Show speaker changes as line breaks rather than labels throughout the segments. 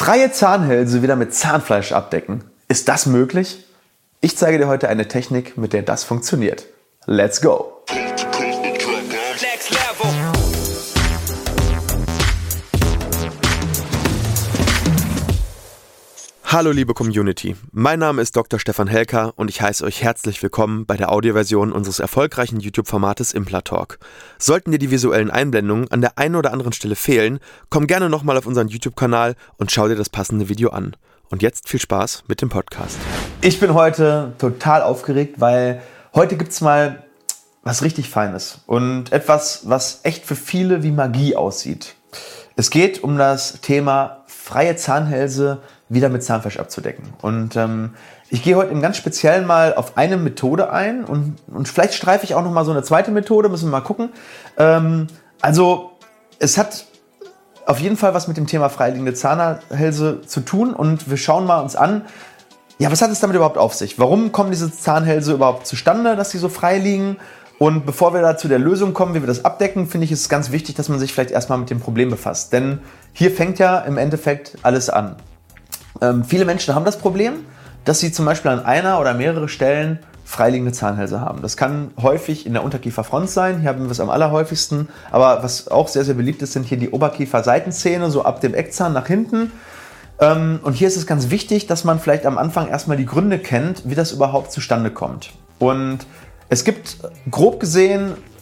Freie Zahnhälse wieder mit Zahnfleisch abdecken. Ist das möglich? Ich zeige dir heute eine Technik, mit der das funktioniert. Let's go! Hallo liebe Community, mein Name ist Dr. Stefan Helker und ich heiße euch herzlich willkommen bei der Audioversion unseres erfolgreichen YouTube-Formates Implatalk. Sollten dir die visuellen Einblendungen an der einen oder anderen Stelle fehlen, komm gerne nochmal auf unseren YouTube-Kanal und schau dir das passende Video an. Und jetzt viel Spaß mit dem Podcast. Ich bin heute total aufgeregt, weil heute gibt es mal was richtig Feines und etwas, was echt für viele wie Magie aussieht. Es geht um das Thema freie Zahnhälse wieder mit Zahnfleisch abzudecken. Und ähm, ich gehe heute im ganz Speziellen mal auf eine Methode ein und, und vielleicht streife ich auch noch mal so eine zweite Methode, müssen wir mal gucken. Ähm, also es hat auf jeden Fall was mit dem Thema freiliegende Zahnhälse zu tun und wir schauen mal uns an, ja, was hat es damit überhaupt auf sich? Warum kommen diese Zahnhälse überhaupt zustande, dass sie so frei liegen? Und bevor wir da zu der Lösung kommen, wie wir das abdecken, finde ich es ganz wichtig, dass man sich vielleicht erstmal mit dem Problem befasst. Denn hier fängt ja im Endeffekt alles an. Ähm, viele Menschen haben das Problem, dass sie zum Beispiel an einer oder mehrere Stellen freiliegende Zahnhälse haben. Das kann häufig in der Unterkieferfront sein, hier haben wir es am allerhäufigsten, aber was auch sehr, sehr beliebt ist, sind hier die Oberkieferseitenzähne, so ab dem Eckzahn nach hinten. Ähm, und hier ist es ganz wichtig, dass man vielleicht am Anfang erstmal die Gründe kennt, wie das überhaupt zustande kommt. Und es gibt grob gesehen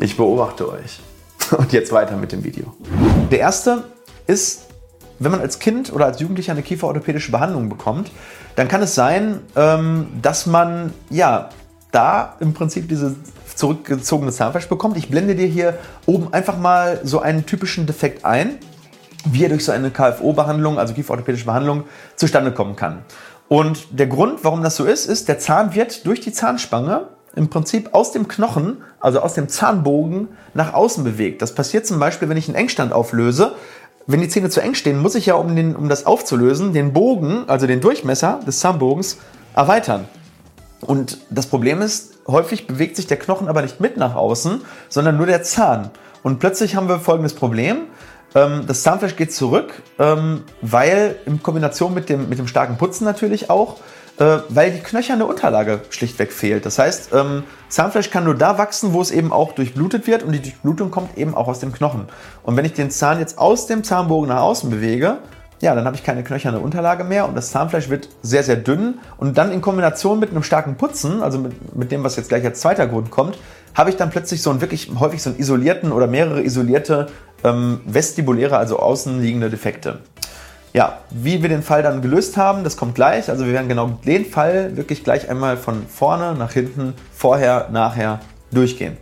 ich beobachte euch. Und jetzt weiter mit dem Video. Der erste ist, wenn man als Kind oder als Jugendlicher eine kieferorthopädische Behandlung bekommt, dann kann es sein, ähm, dass man ja da im Prinzip diese zurückgezogene Zahnfleisch bekommt. Ich blende dir hier oben einfach mal so einen typischen Defekt ein, wie er durch so eine KFO-Behandlung, also kieferorthopädische Behandlung, zustande kommen kann. Und der Grund, warum das so ist, ist, der Zahn wird durch die Zahnspange im Prinzip aus dem Knochen, also aus dem Zahnbogen, nach außen bewegt. Das passiert zum Beispiel, wenn ich einen Engstand auflöse. Wenn die Zähne zu eng stehen, muss ich ja, um, den, um das aufzulösen, den Bogen, also den Durchmesser des Zahnbogens, erweitern. Und das Problem ist, häufig bewegt sich der Knochen aber nicht mit nach außen, sondern nur der Zahn. Und plötzlich haben wir folgendes Problem. Ähm, das Zahnfleisch geht zurück, ähm, weil in Kombination mit dem, mit dem starken Putzen natürlich auch, weil die knöcherne Unterlage schlichtweg fehlt. Das heißt, ähm, Zahnfleisch kann nur da wachsen, wo es eben auch durchblutet wird und die Durchblutung kommt eben auch aus dem Knochen. Und wenn ich den Zahn jetzt aus dem Zahnbogen nach außen bewege, ja, dann habe ich keine knöcherne Unterlage mehr und das Zahnfleisch wird sehr, sehr dünn. Und dann in Kombination mit einem starken Putzen, also mit, mit dem, was jetzt gleich als zweiter Grund kommt, habe ich dann plötzlich so einen wirklich häufig so einen isolierten oder mehrere isolierte ähm, vestibuläre, also außenliegende Defekte. Ja, wie wir den Fall dann gelöst haben, das kommt gleich. Also wir werden genau den Fall wirklich gleich einmal von vorne nach hinten, vorher, nachher durchgehen.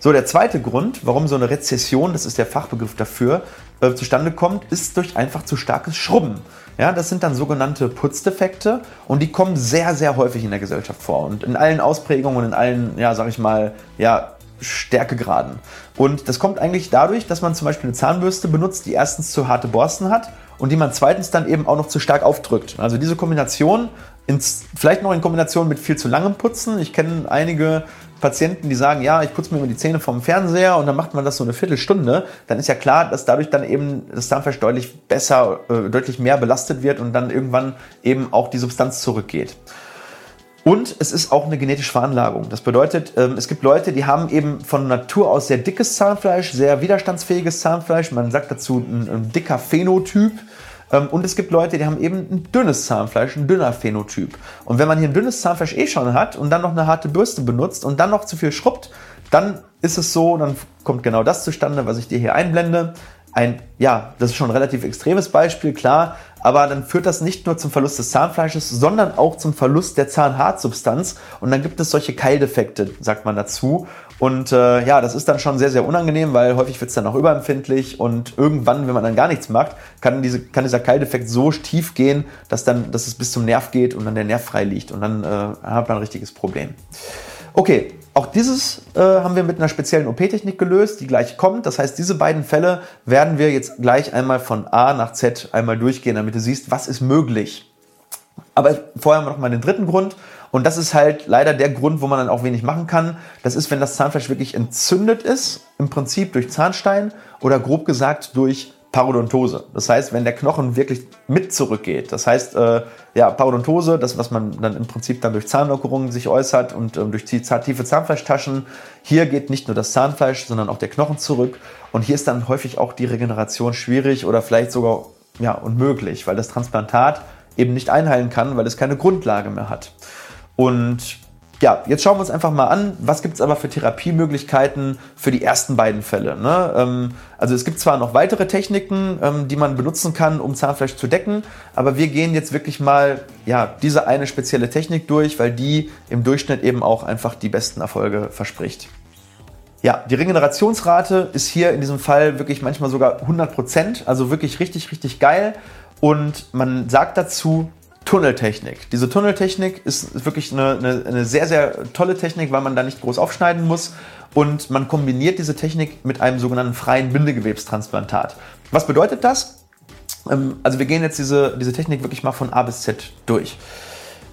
So, der zweite Grund, warum so eine Rezession, das ist der Fachbegriff dafür, äh, zustande kommt, ist durch einfach zu starkes Schrubben. Ja, das sind dann sogenannte Putzdefekte und die kommen sehr, sehr häufig in der Gesellschaft vor und in allen Ausprägungen und in allen, ja, sag ich mal, ja, Stärkegraden. Und das kommt eigentlich dadurch, dass man zum Beispiel eine Zahnbürste benutzt, die erstens zu harte Borsten hat und die man zweitens dann eben auch noch zu stark aufdrückt. Also diese Kombination, ins, vielleicht noch in Kombination mit viel zu langem Putzen. Ich kenne einige Patienten, die sagen, ja, ich putze mir immer die Zähne vom Fernseher und dann macht man das so eine Viertelstunde, dann ist ja klar, dass dadurch dann eben das Zahnfleisch deutlich besser, äh, deutlich mehr belastet wird und dann irgendwann eben auch die Substanz zurückgeht. Und es ist auch eine genetische Veranlagung. Das bedeutet, ähm, es gibt Leute, die haben eben von Natur aus sehr dickes Zahnfleisch, sehr widerstandsfähiges Zahnfleisch. Man sagt dazu ein, ein dicker Phänotyp. Ähm, und es gibt Leute, die haben eben ein dünnes Zahnfleisch, ein dünner Phänotyp. Und wenn man hier ein dünnes Zahnfleisch eh schon hat und dann noch eine harte Bürste benutzt und dann noch zu viel schrubbt, dann ist es so, dann kommt genau das zustande, was ich dir hier einblende. Ein, ja, das ist schon ein relativ extremes Beispiel, klar, aber dann führt das nicht nur zum Verlust des Zahnfleisches, sondern auch zum Verlust der Zahnhartsubstanz und dann gibt es solche Keildefekte, sagt man dazu. Und äh, ja, das ist dann schon sehr, sehr unangenehm, weil häufig wird es dann auch überempfindlich und irgendwann, wenn man dann gar nichts macht, kann, diese, kann dieser Keildefekt so tief gehen, dass, dann, dass es bis zum Nerv geht und dann der Nerv frei liegt und dann äh, hat man ein richtiges Problem. Okay, auch dieses äh, haben wir mit einer speziellen OP-Technik gelöst, die gleich kommt. Das heißt, diese beiden Fälle werden wir jetzt gleich einmal von A nach Z einmal durchgehen, damit du siehst, was ist möglich. Aber vorher haben wir noch mal den dritten Grund. Und das ist halt leider der Grund, wo man dann auch wenig machen kann. Das ist, wenn das Zahnfleisch wirklich entzündet ist, im Prinzip durch Zahnstein oder grob gesagt durch Parodontose. Das heißt, wenn der Knochen wirklich mit zurückgeht. Das heißt, äh, ja, Parodontose, das, was man dann im Prinzip dann durch Zahnlockerungen sich äußert und ähm, durch die tiefe Zahnfleischtaschen. Hier geht nicht nur das Zahnfleisch, sondern auch der Knochen zurück. Und hier ist dann häufig auch die Regeneration schwierig oder vielleicht sogar ja, unmöglich, weil das Transplantat eben nicht einheilen kann, weil es keine Grundlage mehr hat. Und ja, jetzt schauen wir uns einfach mal an, was gibt es aber für Therapiemöglichkeiten für die ersten beiden Fälle. Ne? Ähm, also es gibt zwar noch weitere Techniken, ähm, die man benutzen kann, um Zahnfleisch zu decken, aber wir gehen jetzt wirklich mal ja, diese eine spezielle Technik durch, weil die im Durchschnitt eben auch einfach die besten Erfolge verspricht. Ja, die Regenerationsrate ist hier in diesem Fall wirklich manchmal sogar 100 Prozent, also wirklich richtig, richtig geil. Und man sagt dazu, Tunneltechnik. Diese Tunneltechnik ist wirklich eine, eine, eine, sehr, sehr tolle Technik, weil man da nicht groß aufschneiden muss. Und man kombiniert diese Technik mit einem sogenannten freien Bindegewebstransplantat. Was bedeutet das? Ähm, also wir gehen jetzt diese, diese Technik wirklich mal von A bis Z durch.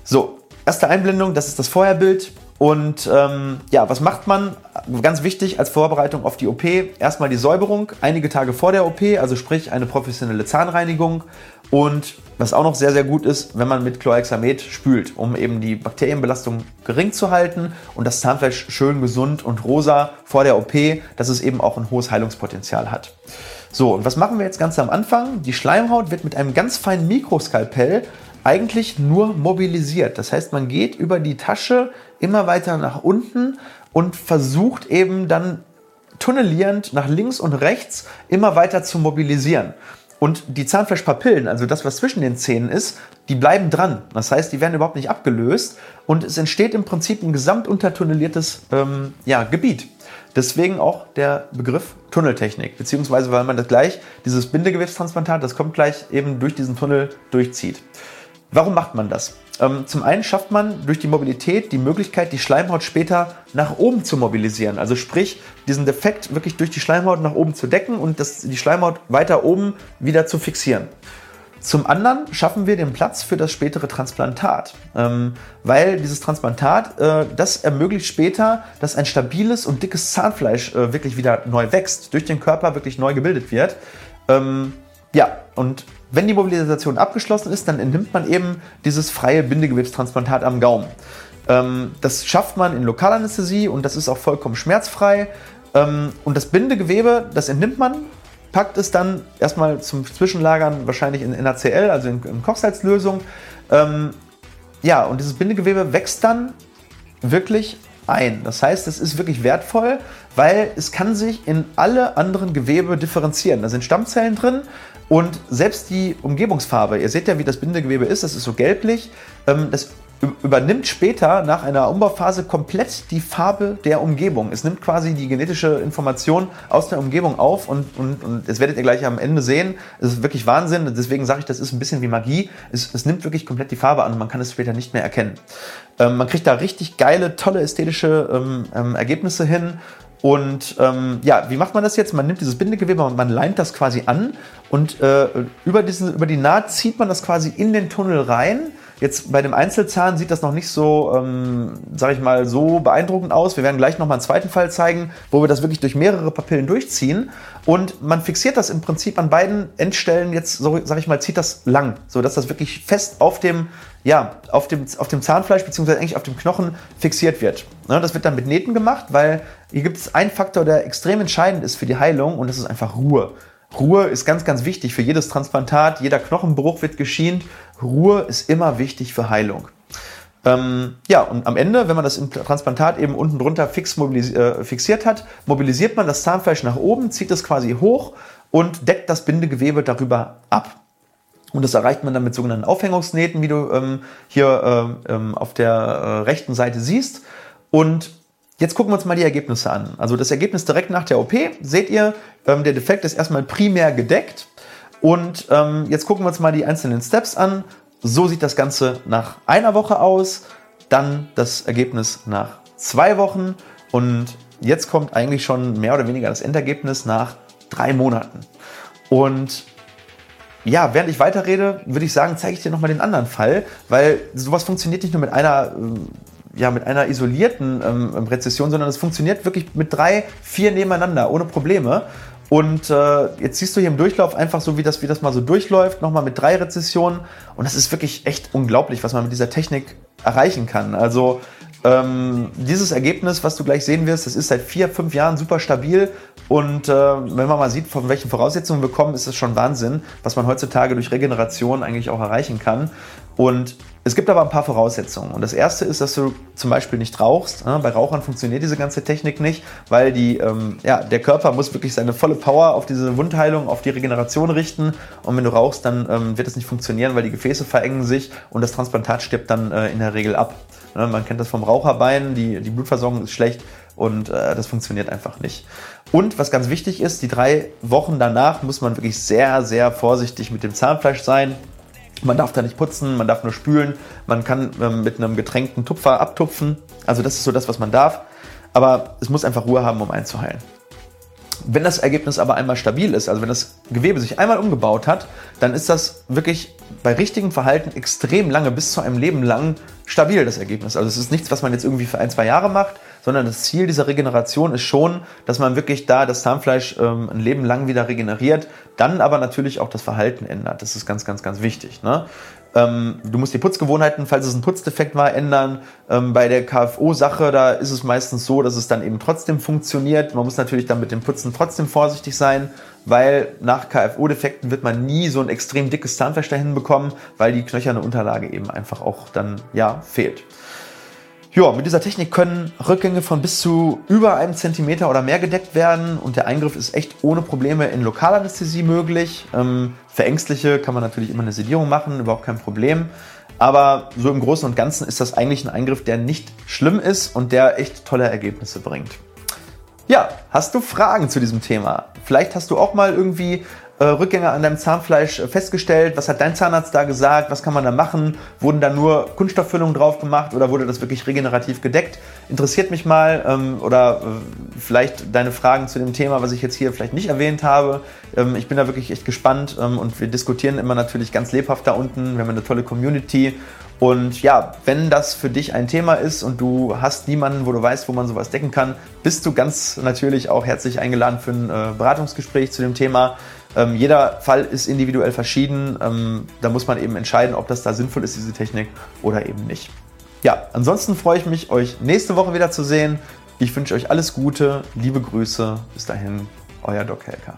So, erste Einblendung, das ist das Vorherbild. Und ähm, ja, was macht man? Ganz wichtig als Vorbereitung auf die OP, erstmal die Säuberung, einige Tage vor der OP, also sprich eine professionelle Zahnreinigung. Und was auch noch sehr, sehr gut ist, wenn man mit Chlorhexamet spült, um eben die Bakterienbelastung gering zu halten und das Zahnfleisch schön gesund und rosa vor der OP, dass es eben auch ein hohes Heilungspotenzial hat. So, und was machen wir jetzt ganz am Anfang? Die Schleimhaut wird mit einem ganz feinen Mikroskalpell eigentlich nur mobilisiert. Das heißt, man geht über die Tasche immer weiter nach unten und versucht eben dann tunnelierend nach links und rechts immer weiter zu mobilisieren. Und die Zahnfleischpapillen, also das, was zwischen den Zähnen ist, die bleiben dran. Das heißt, die werden überhaupt nicht abgelöst und es entsteht im Prinzip ein gesamtuntertunneliertes ähm, ja, Gebiet. Deswegen auch der Begriff Tunneltechnik, beziehungsweise weil man das gleich, dieses Bindegewebstransplantat, das kommt gleich eben durch diesen Tunnel durchzieht. Warum macht man das? Ähm, zum einen schafft man durch die Mobilität die Möglichkeit, die Schleimhaut später nach oben zu mobilisieren. Also sprich, diesen Defekt wirklich durch die Schleimhaut nach oben zu decken und das, die Schleimhaut weiter oben wieder zu fixieren. Zum anderen schaffen wir den Platz für das spätere Transplantat, ähm, weil dieses Transplantat, äh, das ermöglicht später, dass ein stabiles und dickes Zahnfleisch äh, wirklich wieder neu wächst, durch den Körper wirklich neu gebildet wird. Ähm, ja, und wenn die Mobilisation abgeschlossen ist, dann entnimmt man eben dieses freie Bindegewebstransplantat am Gaumen. Ähm, das schafft man in Lokalanästhesie und das ist auch vollkommen schmerzfrei. Ähm, und das Bindegewebe, das entnimmt man, packt es dann erstmal zum Zwischenlagern wahrscheinlich in NaCl, also in, in Kochsalzlösung. Ähm, ja, und dieses Bindegewebe wächst dann wirklich ein. Das heißt, es ist wirklich wertvoll, weil es kann sich in alle anderen Gewebe differenzieren. Da sind Stammzellen drin, und selbst die Umgebungsfarbe, ihr seht ja, wie das Bindegewebe ist, das ist so gelblich, ähm, das übernimmt später nach einer Umbauphase komplett die Farbe der Umgebung. Es nimmt quasi die genetische Information aus der Umgebung auf und, und, und das werdet ihr gleich am Ende sehen. Es ist wirklich Wahnsinn. Deswegen sage ich, das ist ein bisschen wie Magie. Es, es nimmt wirklich komplett die Farbe an und man kann es später nicht mehr erkennen. Ähm, man kriegt da richtig geile, tolle ästhetische ähm, ähm Ergebnisse hin. Und ähm, ja, wie macht man das jetzt? Man nimmt dieses Bindegewebe und man leimt das quasi an und äh, über, diesen, über die Naht zieht man das quasi in den Tunnel rein. Jetzt bei dem Einzelzahn sieht das noch nicht so, ähm, sage ich mal, so beeindruckend aus. Wir werden gleich nochmal einen zweiten Fall zeigen, wo wir das wirklich durch mehrere Papillen durchziehen. Und man fixiert das im Prinzip an beiden Endstellen jetzt, so sage ich mal, zieht das lang, sodass das wirklich fest auf dem, ja, auf dem, auf dem Zahnfleisch bzw. eigentlich auf dem Knochen fixiert wird. Ne, das wird dann mit Nähten gemacht, weil hier gibt es einen Faktor, der extrem entscheidend ist für die Heilung und das ist einfach Ruhe. Ruhe ist ganz, ganz wichtig für jedes Transplantat. Jeder Knochenbruch wird geschient. Ruhe ist immer wichtig für Heilung. Ähm, ja, und am Ende, wenn man das im Transplantat eben unten drunter fix äh, fixiert hat, mobilisiert man das Zahnfleisch nach oben, zieht es quasi hoch und deckt das Bindegewebe darüber ab. Und das erreicht man dann mit sogenannten Aufhängungsnähten, wie du ähm, hier ähm, auf der äh, rechten Seite siehst. Und jetzt gucken wir uns mal die Ergebnisse an. Also das Ergebnis direkt nach der OP, seht ihr, ähm, der Defekt ist erstmal primär gedeckt. Und ähm, jetzt gucken wir uns mal die einzelnen Steps an. So sieht das Ganze nach einer Woche aus, dann das Ergebnis nach zwei Wochen und jetzt kommt eigentlich schon mehr oder weniger das Endergebnis nach drei Monaten. Und ja, während ich weiterrede, würde ich sagen, zeige ich dir nochmal den anderen Fall, weil sowas funktioniert nicht nur mit einer, ähm, ja, mit einer isolierten ähm, Rezession, sondern es funktioniert wirklich mit drei, vier nebeneinander, ohne Probleme. Und äh, jetzt siehst du hier im Durchlauf einfach so, wie das, wie das mal so durchläuft, nochmal mit drei Rezessionen. Und das ist wirklich echt unglaublich, was man mit dieser Technik erreichen kann. Also ähm, dieses Ergebnis, was du gleich sehen wirst, das ist seit vier, fünf Jahren super stabil. Und äh, wenn man mal sieht, von welchen Voraussetzungen wir kommen, ist es schon Wahnsinn, was man heutzutage durch Regeneration eigentlich auch erreichen kann. Und es gibt aber ein paar Voraussetzungen. Und das erste ist, dass du zum Beispiel nicht rauchst. Bei Rauchern funktioniert diese ganze Technik nicht, weil die, ähm, ja, der Körper muss wirklich seine volle Power auf diese Wundheilung, auf die Regeneration richten. Und wenn du rauchst, dann ähm, wird es nicht funktionieren, weil die Gefäße verengen sich und das Transplantat stirbt dann äh, in der Regel ab. Ne, man kennt das vom Raucherbein, die, die Blutversorgung ist schlecht und äh, das funktioniert einfach nicht. Und was ganz wichtig ist, die drei Wochen danach muss man wirklich sehr, sehr vorsichtig mit dem Zahnfleisch sein. Man darf da nicht putzen, man darf nur spülen, man kann ähm, mit einem getränkten Tupfer abtupfen. Also das ist so das, was man darf. Aber es muss einfach Ruhe haben, um einzuheilen. Wenn das Ergebnis aber einmal stabil ist, also wenn das Gewebe sich einmal umgebaut hat, dann ist das wirklich bei richtigem Verhalten extrem lange, bis zu einem Leben lang stabil, das Ergebnis. Also es ist nichts, was man jetzt irgendwie für ein, zwei Jahre macht, sondern das Ziel dieser Regeneration ist schon, dass man wirklich da das Zahnfleisch ähm, ein Leben lang wieder regeneriert, dann aber natürlich auch das Verhalten ändert. Das ist ganz, ganz, ganz wichtig. Ne? Ähm, du musst die Putzgewohnheiten, falls es ein Putzdefekt war, ändern. Ähm, bei der KFO-Sache, da ist es meistens so, dass es dann eben trotzdem funktioniert. Man muss natürlich dann mit dem Putzen trotzdem vorsichtig sein, weil nach KFO-Defekten wird man nie so ein extrem dickes Zahnfleisch dahin bekommen, weil die knöcherne Unterlage eben einfach auch dann ja fehlt. Ja, mit dieser Technik können Rückgänge von bis zu über einem Zentimeter oder mehr gedeckt werden und der Eingriff ist echt ohne Probleme in Lokalanästhesie möglich. Ähm, für Ängstliche kann man natürlich immer eine Sedierung machen, überhaupt kein Problem. Aber so im Großen und Ganzen ist das eigentlich ein Eingriff, der nicht schlimm ist und der echt tolle Ergebnisse bringt. Ja, hast du Fragen zu diesem Thema? Vielleicht hast du auch mal irgendwie äh, Rückgänge an deinem Zahnfleisch äh, festgestellt? Was hat dein Zahnarzt da gesagt? Was kann man da machen? Wurden da nur Kunststofffüllungen drauf gemacht oder wurde das wirklich regenerativ gedeckt? Interessiert mich mal ähm, oder äh, vielleicht deine Fragen zu dem Thema, was ich jetzt hier vielleicht nicht erwähnt habe. Ähm, ich bin da wirklich echt gespannt ähm, und wir diskutieren immer natürlich ganz lebhaft da unten. Wir haben eine tolle Community und ja, wenn das für dich ein Thema ist und du hast niemanden, wo du weißt, wo man sowas decken kann, bist du ganz natürlich auch herzlich eingeladen für ein äh, Beratungsgespräch zu dem Thema. Ähm, jeder Fall ist individuell verschieden. Ähm, da muss man eben entscheiden, ob das da sinnvoll ist, diese Technik oder eben nicht. Ja, ansonsten freue ich mich, euch nächste Woche wieder zu sehen. Ich wünsche euch alles Gute, liebe Grüße. Bis dahin, euer Doc Helker.